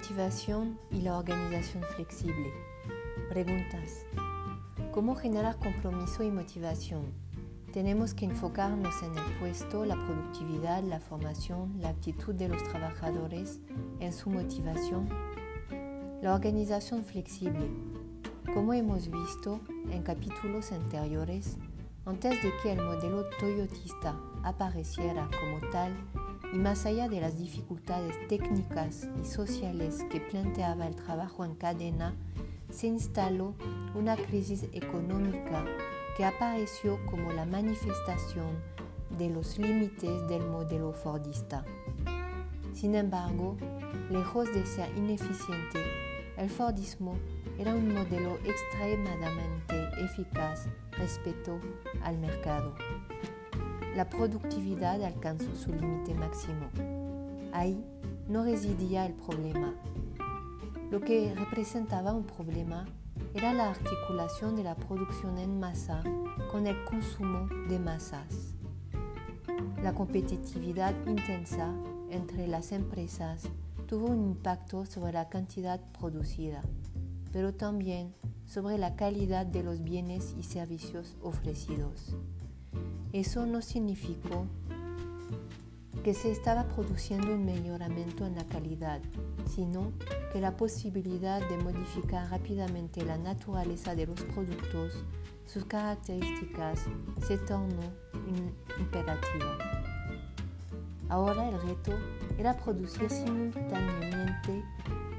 motivación y la organización flexible. Preguntas. ¿Cómo generar compromiso y motivación? Tenemos que enfocarnos en el puesto, la productividad, la formación, la actitud de los trabajadores, en su motivación. La organización flexible. Como hemos visto en capítulos anteriores, antes de que el modelo toyotista apareciera como tal, y más allá de las dificultades técnicas y sociales que planteaba el trabajo en cadena, se instaló una crisis económica que apareció como la manifestación de los límites del modelo fordista. Sin embargo, lejos de ser ineficiente, el Fordismo era un modelo extremadamente eficaz respecto al mercado. La productividad alcanzó su límite máximo. Ahí no residía el problema. Lo que representaba un problema era la articulación de la producción en masa con el consumo de masas. La competitividad intensa entre las empresas tuvo un impacto sobre la cantidad producida, pero también sobre la calidad de los bienes y servicios ofrecidos. Eso no significó que se estaba produciendo un mejoramiento en la calidad, sino que la posibilidad de modificar rápidamente la naturaleza de los productos, sus características, se tornó imperativa. Ahora el reto era producir simultáneamente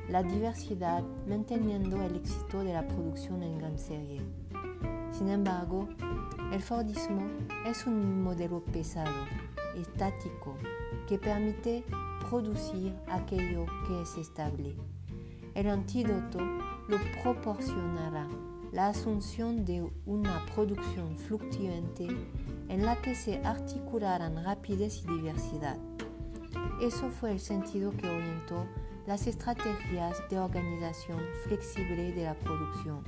la diversidad manteniendo el éxito de la producción en gran serie. Sin embargo, el Fordismo es un modelo pesado, estático, que permite producir aquello que es estable. El antídoto lo proporcionará la asunción de una producción fluctuante en la que se articularán rapidez y diversidad. Eso fue el sentido que orientó las estrategias de organización flexible de la producción,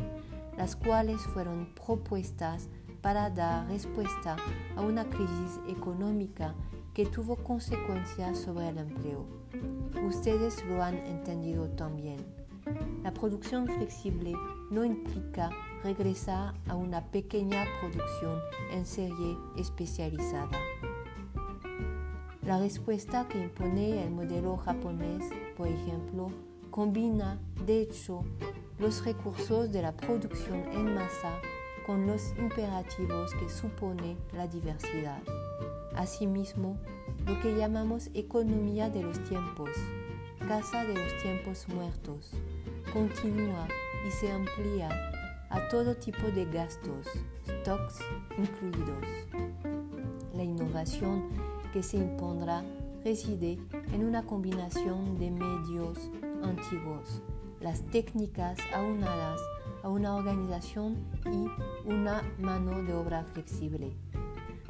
las cuales fueron propuestas para dar respuesta a una crisis económica que tuvo consecuencias sobre el empleo. Ustedes lo han entendido también. La producción flexible no implica regresar a una pequeña producción en serie especializada. La respuesta que impone el modelo japonés, por ejemplo, combina, de hecho, los recursos de la producción en masa con los imperativos que supone la diversidad. Asimismo, lo que llamamos economía de los tiempos, casa de los tiempos muertos, continúa y se amplía a todo tipo de gastos, stocks incluidos. La innovación que se impondrá reside en una combinación de medios antiguos, las técnicas aunadas a una organización y una mano de obra flexible.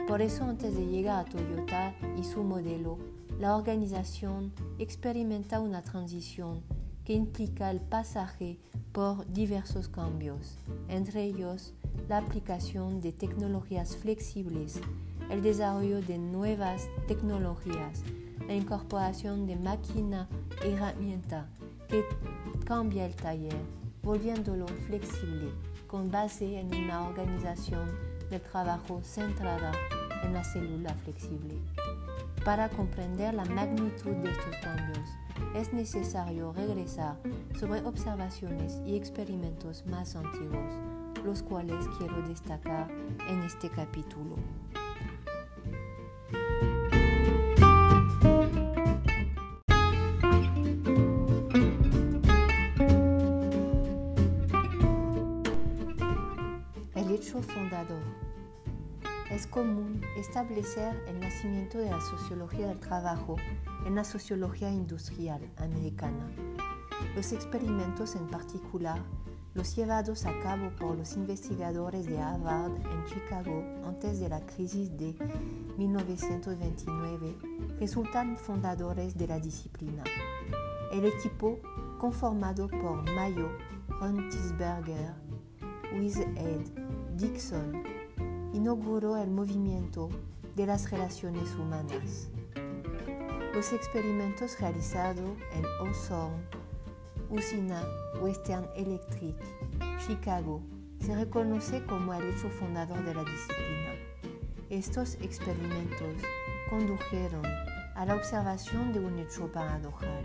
Por eso antes de llegar a Toyota y su modelo, la organización experimenta una transición que implica el pasaje por diversos cambios, entre ellos la aplicación de tecnologías flexibles, el desarrollo de nuevas tecnologías, la incorporación de máquina herramienta que cambia el taller, volviéndolo flexible con base en una organización de trabajo centrada en la célula flexible. Para comprender la magnitud de estos cambios, es necesario regresar sobre observaciones y experimentos más antiguos, los cuales quiero destacar en este capítulo. Común establecer el nacimiento de la sociología del trabajo en la sociología industrial americana. Los experimentos en particular, los llevados a cabo por los investigadores de Harvard en Chicago antes de la crisis de 1929, resultan fundadores de la disciplina. El equipo, conformado por Mayo, Rontisberger, Ed, Dixon, inauguró el movimiento de las relaciones humanas. Los experimentos realizados en Hawthorne usina Western Electric, Chicago, se reconoce como el hecho fundador de la disciplina. Estos experimentos condujeron a la observación de un hecho paradojal.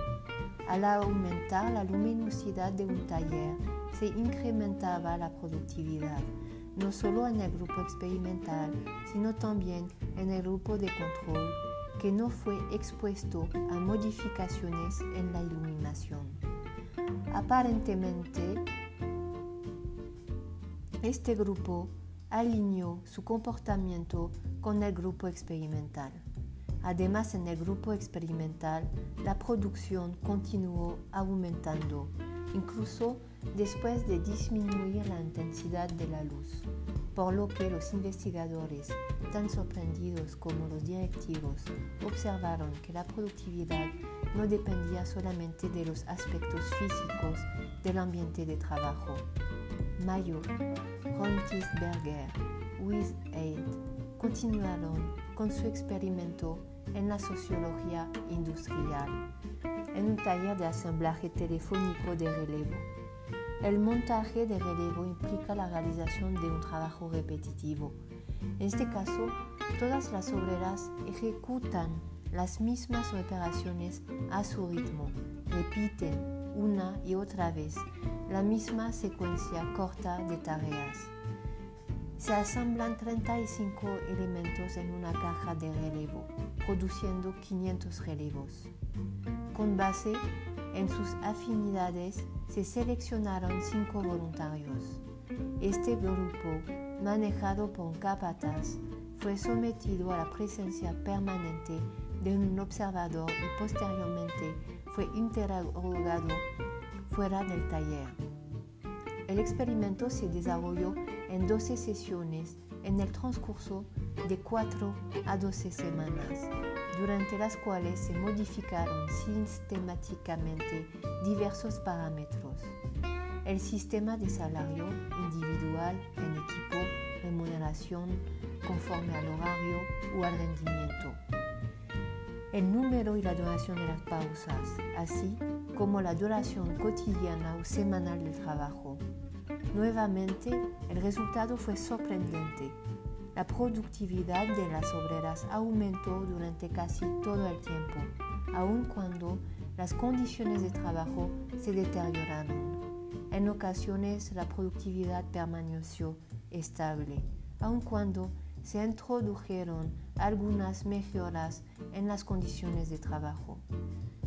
Al aumentar la luminosidad de un taller, se incrementaba la productividad, no solo en el grupo experimental, sino también en el grupo de control, que no fue expuesto a modificaciones en la iluminación. Aparentemente, este grupo alineó su comportamiento con el grupo experimental. Además, en el grupo experimental, la producción continuó aumentando, incluso después de disminuir la intensidad de la luz, por lo que los investigadores, tan sorprendidos como los directivos, observaron que la productividad no dependía solamente de los aspectos físicos del ambiente de trabajo. Mayo, Rontisberger, With Aid continuaron con su experimento en la sociología industrial, en un taller de asemblaje telefónico de relevo. El montaje de relevo implica la realización de un trabajo repetitivo. En este caso, todas las obreras ejecutan las mismas operaciones a su ritmo, repiten una y otra vez la misma secuencia corta de tareas. Se asamblan 35 elementos en una caja de relevo, produciendo 500 relevos. Con base en sus afinidades se seleccionaron cinco voluntarios. Este grupo, manejado por un capataz, fue sometido a la presencia permanente de un observador y posteriormente fue interrogado fuera del taller. El experimento se desarrolló en 12 sesiones en el transcurso de 4 a 12 semanas, durante las cuales se modificaron sistemáticamente diversos parámetros. El sistema de salario individual en equipo, remuneración conforme al horario o al rendimiento. El número y la duración de las pausas, así como la duración cotidiana o semanal del trabajo. Nuevamente, el resultado fue sorprendente. La productividad de las obreras aumentó durante casi todo el tiempo, aun cuando las condiciones de trabajo se deterioraron. En ocasiones la productividad permaneció estable, aun cuando se introdujeron algunas mejoras en las condiciones de trabajo.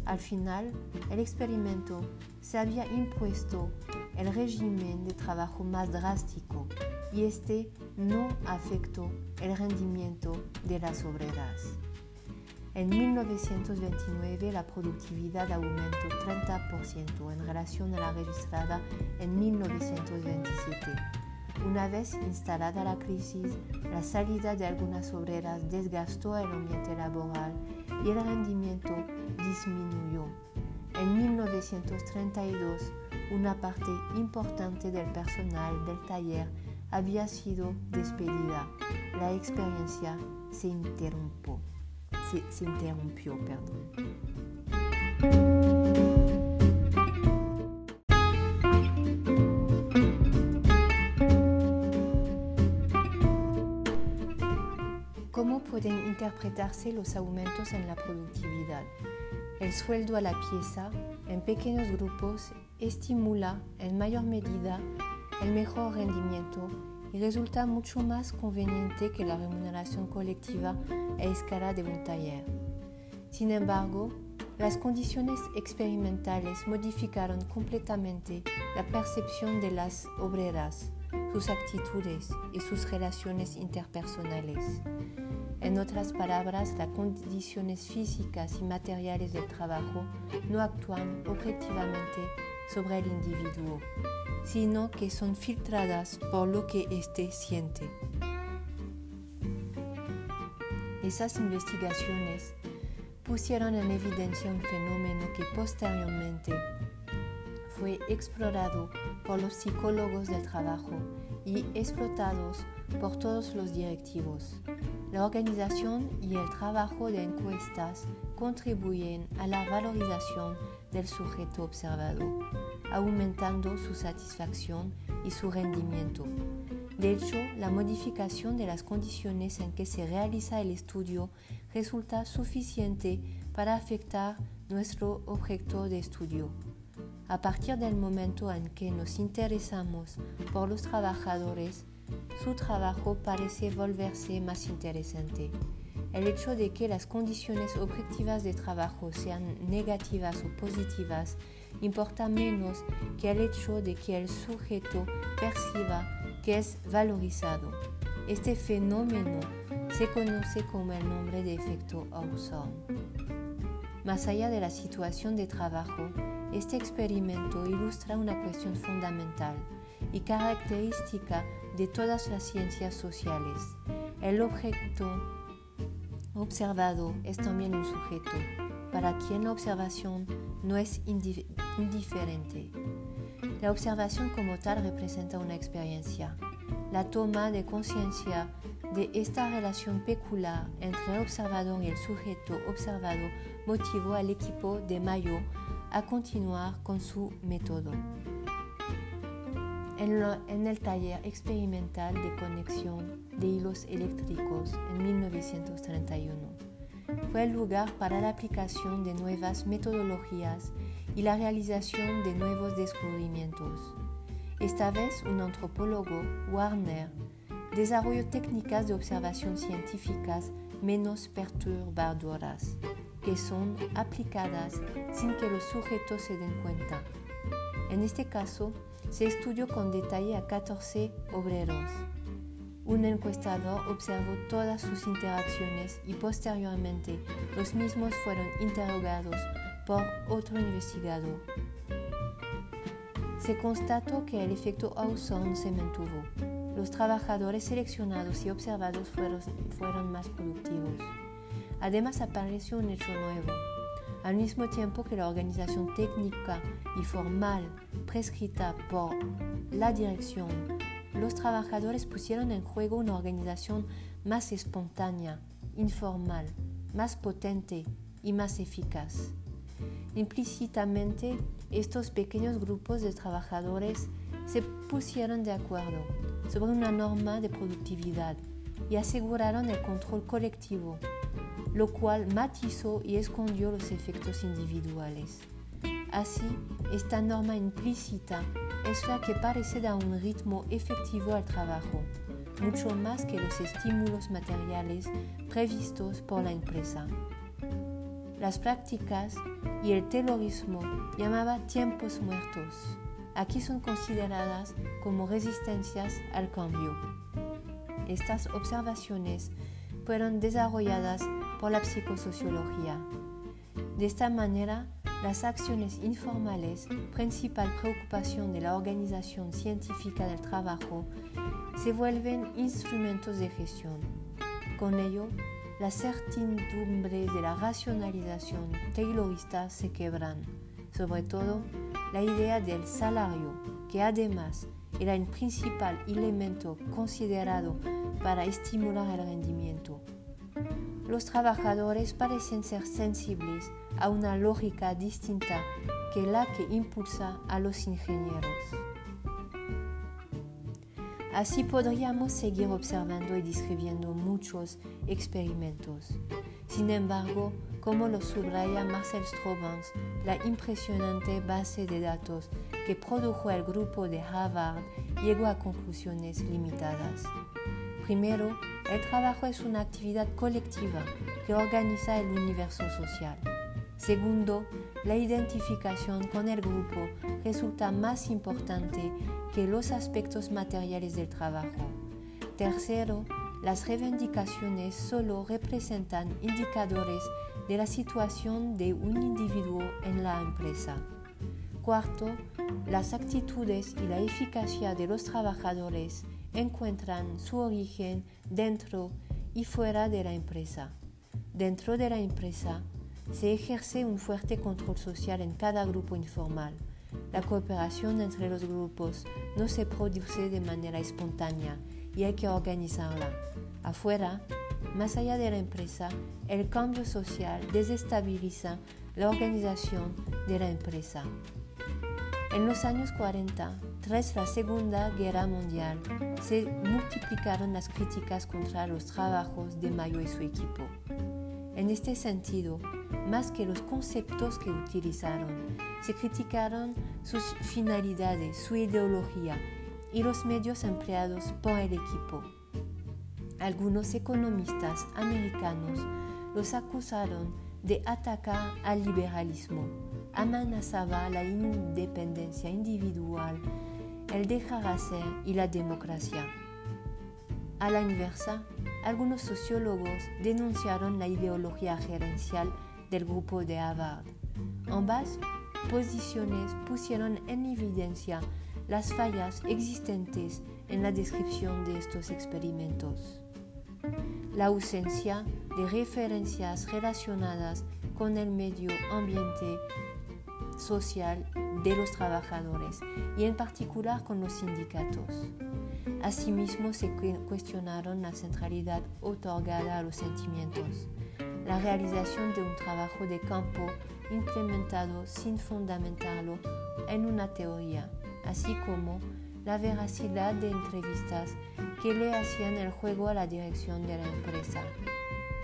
Al final, el experimento se había impuesto el régimen de trabajo más drástico y este no afectó el rendimiento de las obreras. En 1929 la productividad aumentó 30% en relación a la registrada en 1927. Una vez instalada la crisis, la salida de algunas obreras desgastó el ambiente laboral y el rendimiento disminuyó. En 1932, una parte importante del personal del taller había sido despedida. La experiencia se interrumpió. Se, interrumpió perdón. Pueden interpretarse los aumentos en la productividad? El sueldo a la pieza en pequeños grupos estimula en mayor medida el mejor rendimiento y resulta mucho más conveniente que la remuneración colectiva a escala de un taller. Sin embargo, las condiciones experimentales modificaron completamente la percepción de las obreras, sus actitudes y sus relaciones interpersonales. En otras palabras, las condiciones físicas y materiales del trabajo no actúan objetivamente sobre el individuo, sino que son filtradas por lo que éste siente. Esas investigaciones pusieron en evidencia un fenómeno que posteriormente fue explorado por los psicólogos del trabajo y explotados por todos los directivos. La organización y el trabajo de encuestas contribuyen a la valorización del sujeto observado. aumentando su satisfacción y su rendimiento. De hecho, la modificación de las condiciones en que se realiza el estudio resulta suficiente para afectar nuestro objeto de estudio. A partir del momento en que nos interesamos por los trabajadores, su trabajo parece volverse más interesante. El hecho de que las condiciones objetivas de trabajo sean negativas o positivas importa menos que el hecho de que el sujeto perciba que es valorizado. Este fenómeno se conoce como el nombre de efecto Hawthorne. Más allá de la situación de trabajo, este experimento ilustra una cuestión fundamental y característica de todas las ciencias sociales. El objeto observado es también un sujeto, para quien la observación no es indiferente. La observación como tal representa una experiencia. La toma de conciencia de esta relación peculiar entre el observador y el sujeto observado motivó al equipo de Mayo a continuar con su método en, el taller experimental de conexión de hilos eléctricos en 1931. Fue el lugar para la aplicación de nuevas metodologías y la realización de nuevos descubrimientos. Esta vez un antropólogo, Warner, desarrolló técnicas de observación científicas menos perturbadoras, que son aplicadas sin que los sujetos se den cuenta. En este caso, se estudió con detalle a 14 obreros. Un encuestador observó todas sus interacciones y posteriormente los mismos fueron interrogados por otro investigador. Se constató que el efecto Hawthorne se mantuvo. Los trabajadores seleccionados y observados fueron, fueron más productivos. Además apareció un hecho nuevo al mismo tiempo que la organización técnica y formal prescrita por la dirección, los trabajadores pusieron en juego una organización más espontánea, informal, más potente y más eficaz. Implícitamente, estos pequeños grupos de trabajadores se pusieron de acuerdo sobre una norma de productividad y aseguraron el control colectivo lo cual matizó y escondió los efectos individuales. Así, esta norma implícita es la que parece dar un ritmo efectivo al trabajo, mucho más que los estímulos materiales previstos por la empresa. Las prácticas y el terrorismo llamaba tiempos muertos. Aquí son consideradas como resistencias al cambio. Estas observaciones fueron desarrolladas por la psicosociología. De esta manera, las acciones informales, principal preocupación de la organización científica del trabajo, se vuelven instrumentos de gestión. Con ello, las certidumbres de la racionalización taylorista se quebran, sobre todo la idea del salario, que además era el principal elemento considerado para estimular el rendimiento. Los trabajadores parecen ser sensibles a una lógica distinta que la que impulsa a los ingenieros. Así podríamos seguir observando y describiendo muchos experimentos. Sin embargo, como lo subraya Marcel Strobans, la impresionante base de datos que produjo el grupo de Harvard llegó a conclusiones limitadas. Primero, el trabajo es una actividad colectiva que organiza el universo social. Segundo, la identificación con el grupo resulta más importante que los aspectos materiales del trabajo. Tercero, las reivindicaciones solo representan indicadores de la situación de un individuo en la empresa. Cuarto, las actitudes y la eficacia de los trabajadores encuentran su origen dentro y fuera de la empresa. Dentro de la empresa se ejerce un fuerte control social en cada grupo informal. La cooperación entre los grupos no se produce de manera espontánea y hay que organizarla. Afuera, más allá de la empresa, el cambio social desestabiliza la organización de la empresa. En los años 40, tras la Segunda Guerra Mundial, se multiplicaron las críticas contra los trabajos de Mayo y su equipo. En este sentido, más que los conceptos que utilizaron, se criticaron sus finalidades, su ideología y los medios empleados por el equipo. Algunos economistas americanos los acusaron de atacar al liberalismo, amenazaba la independencia individual, el dejar hacer y la democracia. A la inversa, algunos sociólogos denunciaron la ideología gerencial del grupo de Harvard. Ambas posiciones pusieron en evidencia las fallas existentes en la descripción de estos experimentos. La ausencia de referencias relacionadas con el medio ambiente social de los trabajadores y en particular con los sindicatos. Asimismo, se cuestionaron la centralidad otorgada a los sentimientos, la realización de un trabajo de campo implementado sin fundamentarlo en una teoría, así como la veracidad de entrevistas que le hacían el juego a la dirección de la empresa.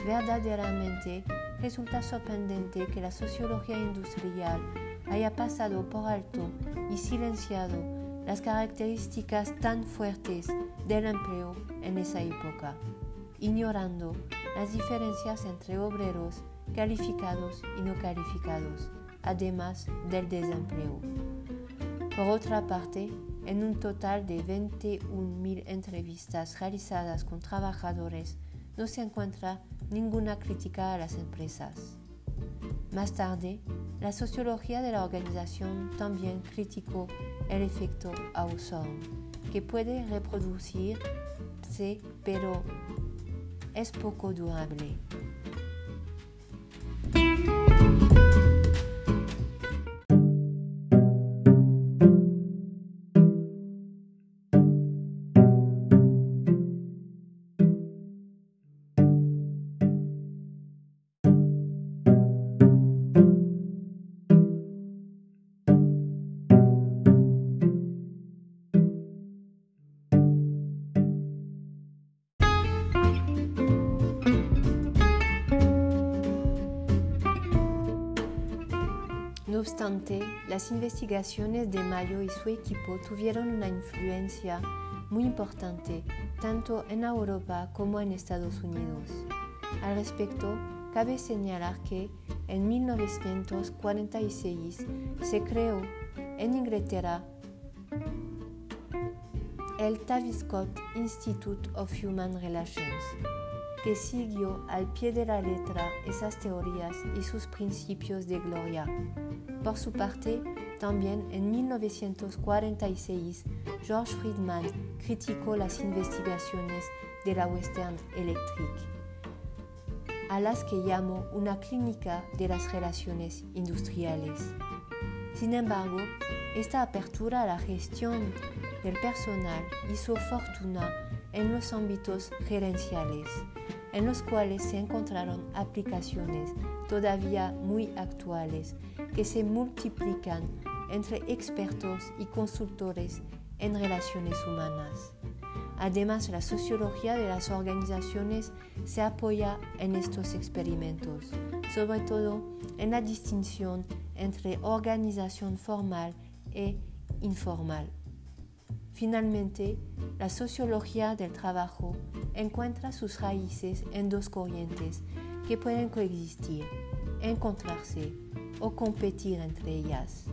Verdaderamente resulta sorprendente que la sociología industrial haya pasado por alto y silenciado las características tan fuertes del empleo en esa época, ignorando las diferencias entre obreros calificados y no calificados, además del desempleo. Por otra parte, en un total de 21.000 entrevistas realizadas con trabajadores, no se encuentra ninguna crítica a las empresas. Más tarde, la sociología de la organización también criticó el efecto Ausson, que puede reproducirse pero es poco durable. No obstante, las investigaciones de Mayo y su equipo tuvieron una influencia muy importante tanto en Europa como en Estados Unidos. Al respecto, cabe señalar que en 1946 se creó en Inglaterra el Tavistock Institute of Human Relations, que siguió al pie de la letra esas teorías y sus principios de gloria. Por su parte, también en 1946, George Friedman criticó las investigaciones de la Western Electric, a las que llamó una clínica de las relaciones industriales. Sin embargo, esta apertura a la gestión del personal hizo fortuna en los ámbitos gerenciales, en los cuales se encontraron aplicaciones todavía muy actuales que se multiplican entre expertos y consultores en relaciones humanas. Además, la sociología de las organizaciones se apoya en estos experimentos, sobre todo en la distinción entre organización formal e informal. Finalmente, la sociología del trabajo encuentra sus raíces en dos corrientes que pueden coexistir, encontrarse o competir entre ellas.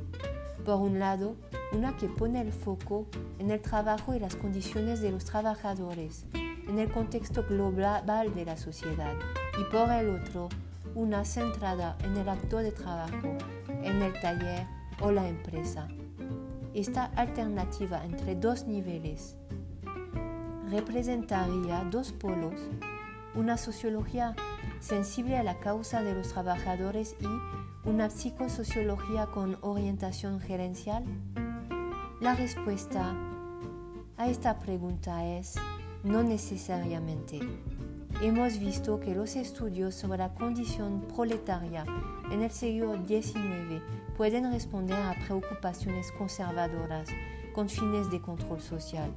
Por un lado, una que pone el foco en el trabajo y las condiciones de los trabajadores, en el contexto global de la sociedad, y por el otro, una centrada en el acto de trabajo, en el taller o la empresa esta alternativa entre dos niveles representaría dos polos, una sociología sensible a la causa de los trabajadores y una psicosociología con orientación gerencial? La respuesta a esta pregunta es no necesariamente. hemos visto que los estudios sobre la condición proletaria en el siglo XIX pueden responder a preocupaciones conservadoras con fines de control social.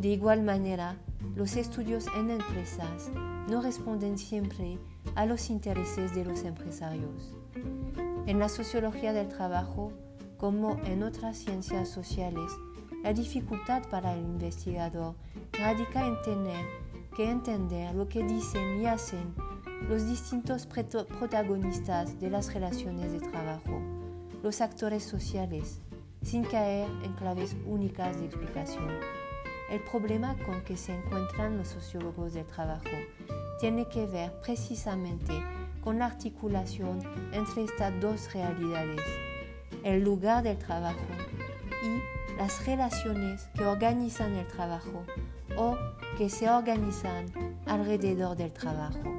De igual manera, los estudios en empresas no responden siempre a los intereses de los empresarios. En la sociología del trabajo, como en otras ciencias sociales, la dificultad para el investigador radica en tener que entender lo que dicen y hacen los distintos protagonistas de las relaciones de trabajo, los actores sociales, sin caer en claves únicas de explicación. El problema con que se encuentran los sociólogos del trabajo tiene que ver precisamente con la articulación entre estas dos realidades, el lugar del trabajo y las relaciones que organizan el trabajo o que se organizan alrededor del trabajo.